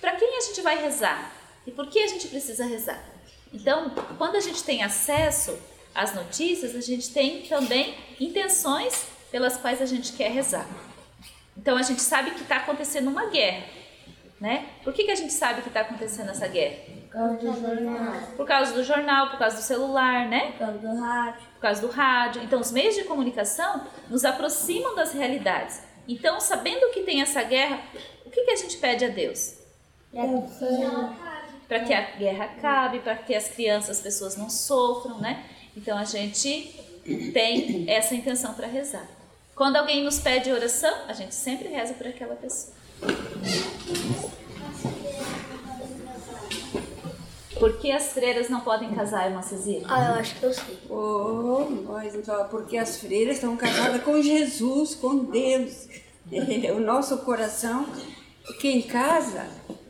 para quem a gente vai rezar e por que a gente precisa rezar. Então, quando a gente tem acesso às notícias, a gente tem também intenções pelas quais a gente quer rezar. Então a gente sabe que está acontecendo uma guerra, né? Por que, que a gente sabe que está acontecendo essa guerra? Por causa do jornal. Por causa do jornal, por causa do celular, né? Por causa do rádio. Por causa do rádio. Então os meios de comunicação nos aproximam das realidades. Então, sabendo que tem essa guerra, o que, que a gente pede a Deus? Para que a guerra acabe, para que as crianças, as pessoas não sofram, né? Então a gente tem essa intenção para rezar. Quando alguém nos pede oração, a gente sempre reza por aquela pessoa. Por que as freiras não podem casar, irmã Cezira? Ah, eu acho que eu sei. Oh, mas então, porque as freiras estão casadas com Jesus, com Deus. [LAUGHS] É, o nosso coração, quem casa,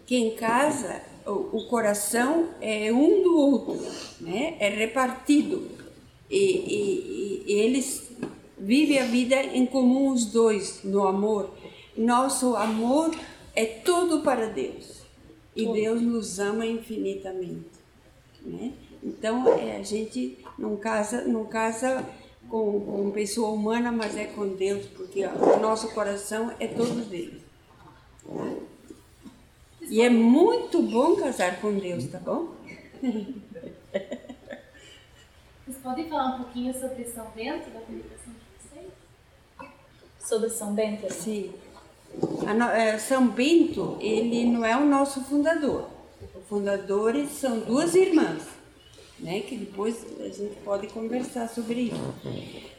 quem casa, o, o coração é um do outro, né? É repartido. E, e, e eles vivem a vida em comum os dois, no amor. Nosso amor é tudo para Deus. E Deus nos ama infinitamente, né? Então, é, a gente não casa, não casa com, com pessoa humana, mas é com Deus, porque ó, o nosso coração é todo dele. E é muito bom casar com Deus, tá bom? [LAUGHS] Vocês podem falar um pouquinho sobre São Bento, da congregação de? Sobre São Bento? Sim. É, São Bento, ele não é o nosso fundador. Os fundadores são duas irmãs, né? Que depois a gente pode conversar sobre isso.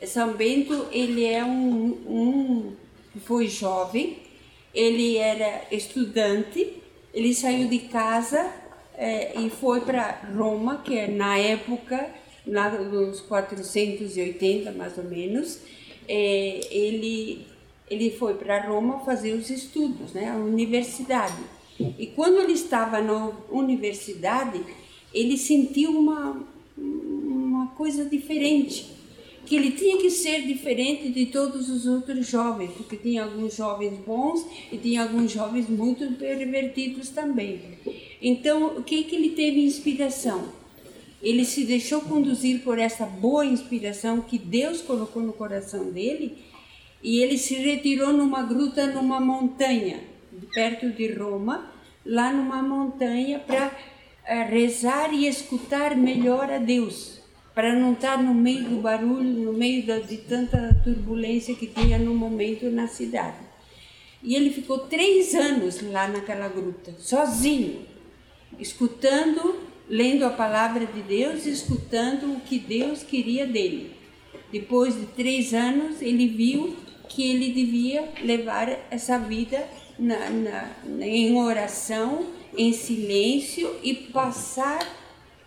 São Bento, ele é um, um foi jovem, ele era estudante, ele saiu de casa é, e foi para Roma, que é na época, na, nos 480 mais ou menos, é, ele ele foi para Roma fazer os estudos, né, a universidade. E quando ele estava na universidade, ele sentiu uma, uma coisa diferente, que ele tinha que ser diferente de todos os outros jovens, porque tinha alguns jovens bons e tinha alguns jovens muito pervertidos também. Então, o que que ele teve inspiração? Ele se deixou conduzir por essa boa inspiração que Deus colocou no coração dele e ele se retirou numa gruta numa montanha, perto de Roma, lá numa montanha para eh, rezar e escutar melhor a Deus, para não estar no meio do barulho, no meio de tanta turbulência que tinha no momento na cidade. E ele ficou três anos lá naquela gruta, sozinho, escutando, lendo a palavra de Deus, escutando o que Deus queria dele. Depois de três anos, ele viu que ele devia levar essa vida na, na, em oração, em silêncio e passar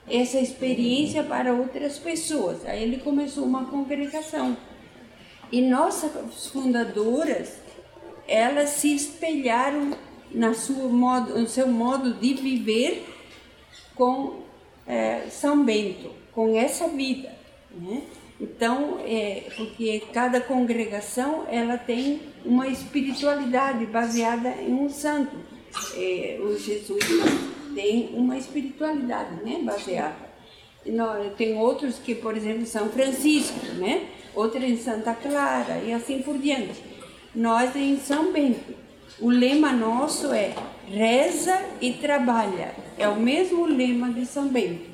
essa experiência para outras pessoas. Aí ele começou uma congregação. E nossas fundadoras, elas se espelharam na sua modo, no seu modo de viver com é, São Bento, com essa vida. Né? Então, é, porque cada congregação ela tem uma espiritualidade baseada em um santo. É, o Jesus tem uma espiritualidade, né, baseada. Tem outros que, por exemplo, São Francisco, né? Outros em Santa Clara e assim por diante. Nós em São Bento. O lema nosso é reza e trabalha. É o mesmo lema de São Bento.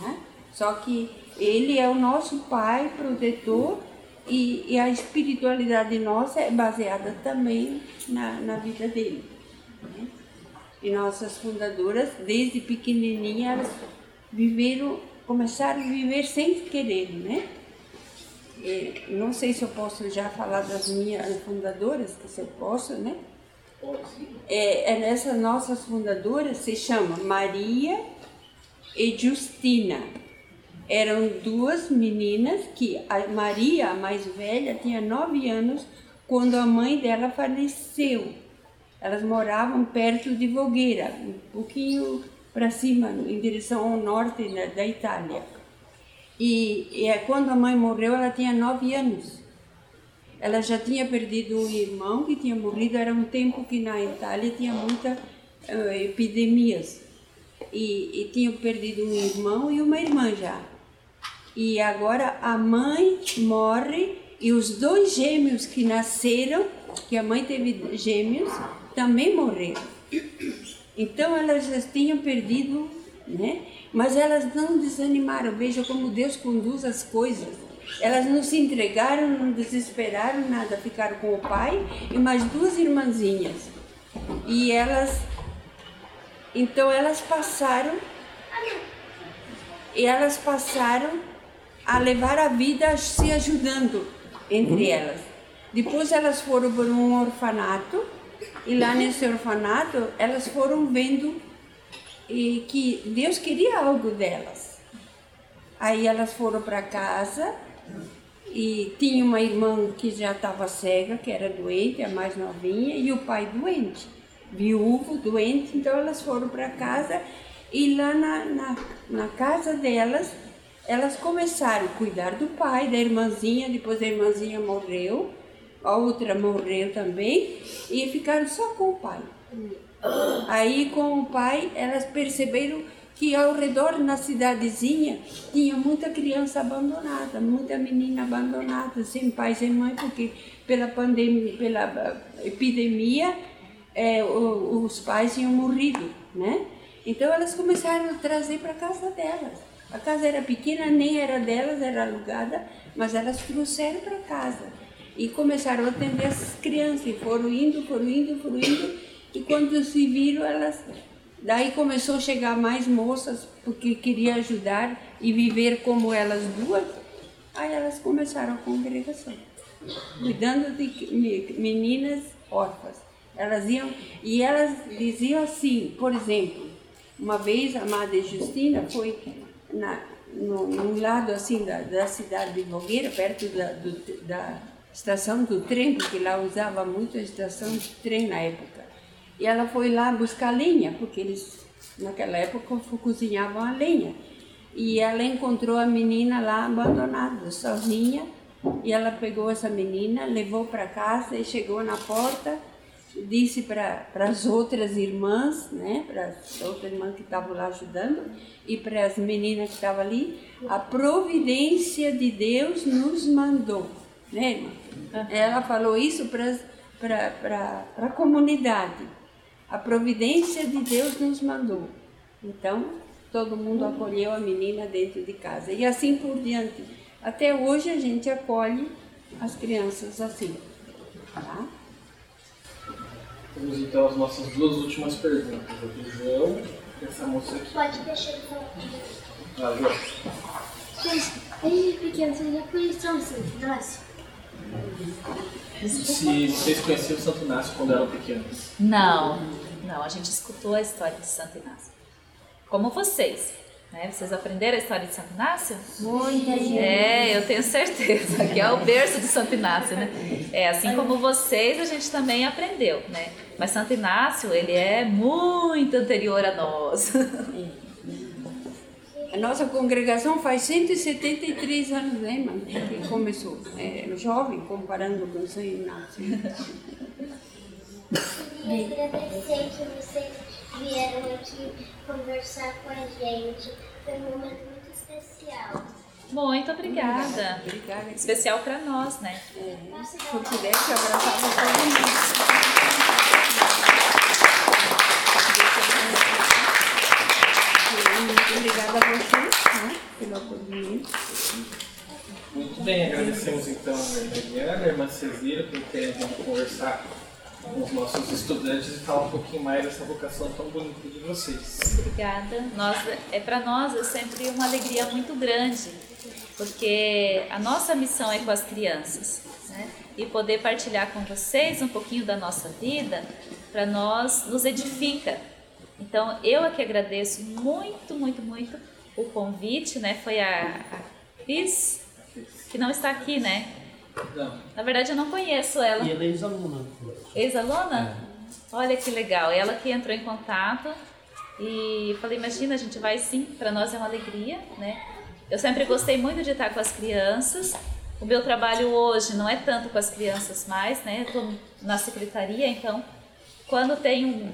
Né? Só que ele é o nosso pai protetor e, e a espiritualidade nossa é baseada também na, na vida dele. Né? E nossas fundadoras, desde pequenininha, elas viveram, começaram a viver sem querer, né? E, não sei se eu posso já falar das minhas fundadoras, que se eu posso, né? É, é nossas fundadoras se chama Maria e Justina eram duas meninas que a Maria, a mais velha, tinha nove anos quando a mãe dela faleceu. Elas moravam perto de Vogueira, um pouquinho para cima, em direção ao norte da, da Itália. E, e, é, quando a mãe morreu, ela tinha nove anos. Ela já tinha perdido um irmão que tinha morrido. Era um tempo que na Itália tinha muitas uh, epidemias. E, e tinham perdido um irmão e uma irmã já. E agora a mãe morre e os dois gêmeos que nasceram, que a mãe teve gêmeos, também morreram. Então elas já tinham perdido, né? Mas elas não desanimaram. Veja como Deus conduz as coisas. Elas não se entregaram, não desesperaram nada, ficaram com o pai e mais duas irmãzinhas. E elas, então elas passaram, e elas passaram a levar a vida se ajudando entre elas. Depois elas foram para um orfanato e lá nesse orfanato elas foram vendo que Deus queria algo delas. Aí elas foram para casa e tinha uma irmã que já estava cega, que era doente, a mais novinha, e o pai doente, viúvo, doente. Então elas foram para casa e lá na, na, na casa delas elas começaram a cuidar do pai, da irmãzinha, depois a irmãzinha morreu, a outra morreu também, e ficaram só com o pai. Aí com o pai elas perceberam que ao redor na cidadezinha tinha muita criança abandonada, muita menina abandonada, sem pai, sem mãe, porque pela pandemia, pela epidemia, é, os pais tinham morrido, né? Então elas começaram a trazer para casa delas. A casa era pequena, nem era delas, era alugada, mas elas trouxeram para casa e começaram a atender essas crianças e foram indo, foram indo, foram indo e quando se viram elas daí começou a chegar mais moças porque queria ajudar e viver como elas duas aí elas começaram a congregação cuidando de meninas órfãs elas iam e elas diziam assim por exemplo uma vez a Madre Justina foi na, no, num lado assim da, da cidade de Nogueira, perto da, do, da estação do trem, porque lá usava muito a estação de trem na época. E ela foi lá buscar lenha, porque eles naquela época cozinhavam a lenha. E ela encontrou a menina lá abandonada, sozinha, e ela pegou essa menina, levou para casa e chegou na porta disse para as outras irmãs, né, para as outras irmãs que estavam lá ajudando e para as meninas que estavam ali, a providência de Deus nos mandou, né, irmã? Ela falou isso para a comunidade. A providência de Deus nos mandou. Então, todo mundo acolheu a menina dentro de casa. E assim por diante. Até hoje a gente acolhe as crianças assim. Tá? Temos então as nossas duas últimas perguntas. A do João e essa moça aqui. Pode deixar ele falar. Ah, João. Desde pequeno vocês já conheciam o Santo Inácio? Se vocês conheciam o Santo Inácio quando eram pequenos. Não, não, a gente escutou a história de Santo Inácio. Como vocês. Né? Vocês aprenderam a história de Santo Inácio? Muita gente. É, eu tenho certeza que é o berço de Santo Inácio, né? É, assim como vocês, a gente também aprendeu, né? Mas Santo Inácio, ele é muito anterior a nós. A nossa congregação faz 173 anos, né, irmã? Que começou. É jovem comparando com São Inácio. Queria agradecer que vocês vieram aqui conversar com a gente. Foi um momento muito especial. Muito obrigada. Obrigada. Especial para nós, né? É, se eu pudesse, eu abraçava todo mundo. Obrigada a vocês né, pelo acolhimento. Muito bem, agradecemos então a irmã Eliana, a irmã Cesira, por terem vindo conversar os nossos estudantes e falar um pouquinho mais dessa vocação tão bonita de vocês. Obrigada. Nós, é para nós é sempre uma alegria muito grande, porque a nossa missão é com as crianças, né? E poder partilhar com vocês um pouquinho da nossa vida, para nós nos edifica. Então eu aqui agradeço muito, muito, muito o convite, né? Foi a, a Cris que não está aqui, né? Não. Na verdade eu não conheço ela. E ela é ex-aluna. Ex-aluna? Olha que legal. Ela que entrou em contato e falei, imagina, a gente vai sim, para nós é uma alegria, né? Eu sempre gostei muito de estar com as crianças. O meu trabalho hoje não é tanto com as crianças mais, né? Eu tô na secretaria, então quando tem um,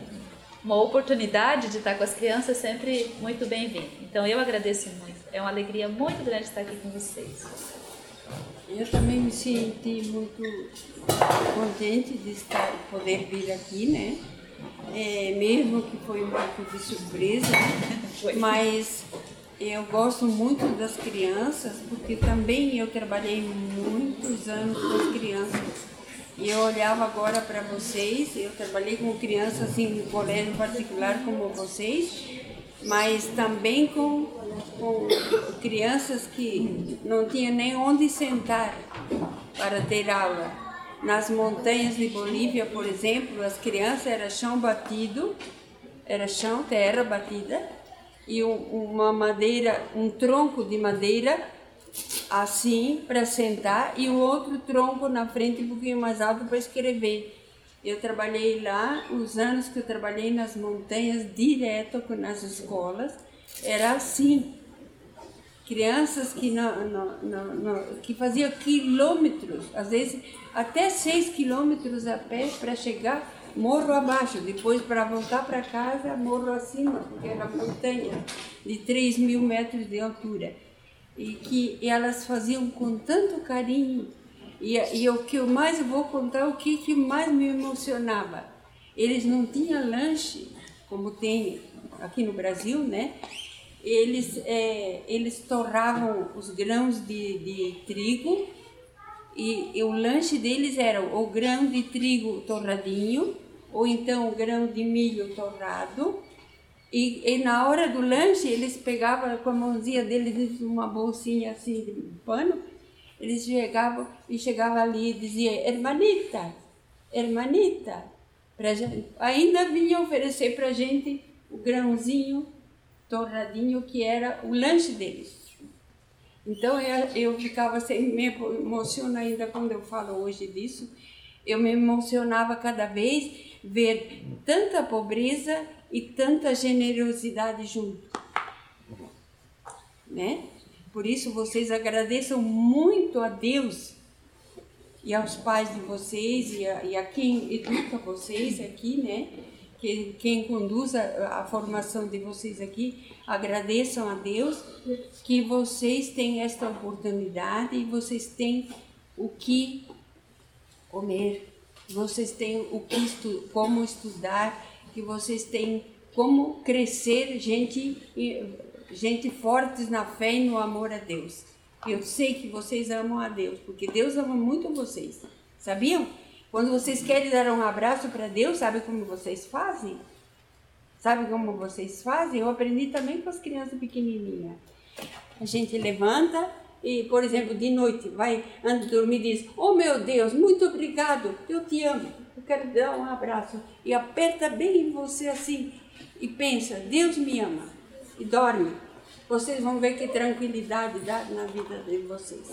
uma oportunidade de estar com as crianças, é sempre muito bem-vindo. Então eu agradeço muito. É uma alegria muito grande estar aqui com vocês. Eu também me senti muito contente de estar, poder vir aqui, né? É, mesmo que foi um pouco de surpresa, [LAUGHS] mas eu gosto muito das crianças, porque também eu trabalhei muitos anos com as crianças. E eu olhava agora para vocês, eu trabalhei com crianças assim, em colégio particular como vocês, mas também com, com crianças que não tinham nem onde sentar para ter aula. Nas montanhas de Bolívia, por exemplo, as crianças era chão batido, era chão, terra batida, e um, uma madeira, um tronco de madeira assim para sentar e o outro tronco na frente um pouquinho mais alto para escrever. Eu trabalhei lá, os anos que eu trabalhei nas montanhas, direto nas escolas, era assim. Crianças que, não, não, não, não, que faziam quilômetros, às vezes até seis quilômetros a pé para chegar morro abaixo, depois para voltar para casa, morro acima, porque era montanha de 3 mil metros de altura. E que elas faziam com tanto carinho. E, e o que eu mais vou contar, o que, que mais me emocionava. Eles não tinham lanche, como tem aqui no Brasil, né? Eles, é, eles torravam os grãos de, de trigo e, e, o lanche deles era o grão de trigo torradinho ou então o grão de milho torrado. E, e na hora do lanche eles pegavam com a mãozinha deles uma bolsinha assim de pano, eles chegavam e chegavam ali e diziam, hermanita, hermanita, pra gente, ainda vinha oferecer para gente o grãozinho torradinho que era o lanche deles. Então eu, eu ficava sempre, me emociono ainda quando eu falo hoje disso, eu me emocionava cada vez ver tanta pobreza e tanta generosidade junto. Né? Por isso vocês agradeçam muito a Deus e aos pais de vocês e a, e a quem educa vocês aqui, né? Que, quem conduz a, a, formação de vocês aqui, agradeçam a Deus que vocês têm esta oportunidade e vocês têm o que comer, vocês têm o que estu como estudar, que vocês têm como crescer gente gente fortes na fé e no amor a Deus. Eu sei que vocês amam a Deus, porque Deus ama muito vocês. Sabiam? Quando vocês querem dar um abraço para Deus, sabe como vocês fazem? Sabe como vocês fazem? Eu aprendi também com as crianças pequenininhas. A gente levanta e, por exemplo, de noite, vai antes de dormir e diz: Oh meu Deus, muito obrigado, eu te amo, eu quero dar um abraço. E aperta bem em você assim e pensa: Deus me ama. E dorme. Vocês vão ver que tranquilidade dá na vida de vocês.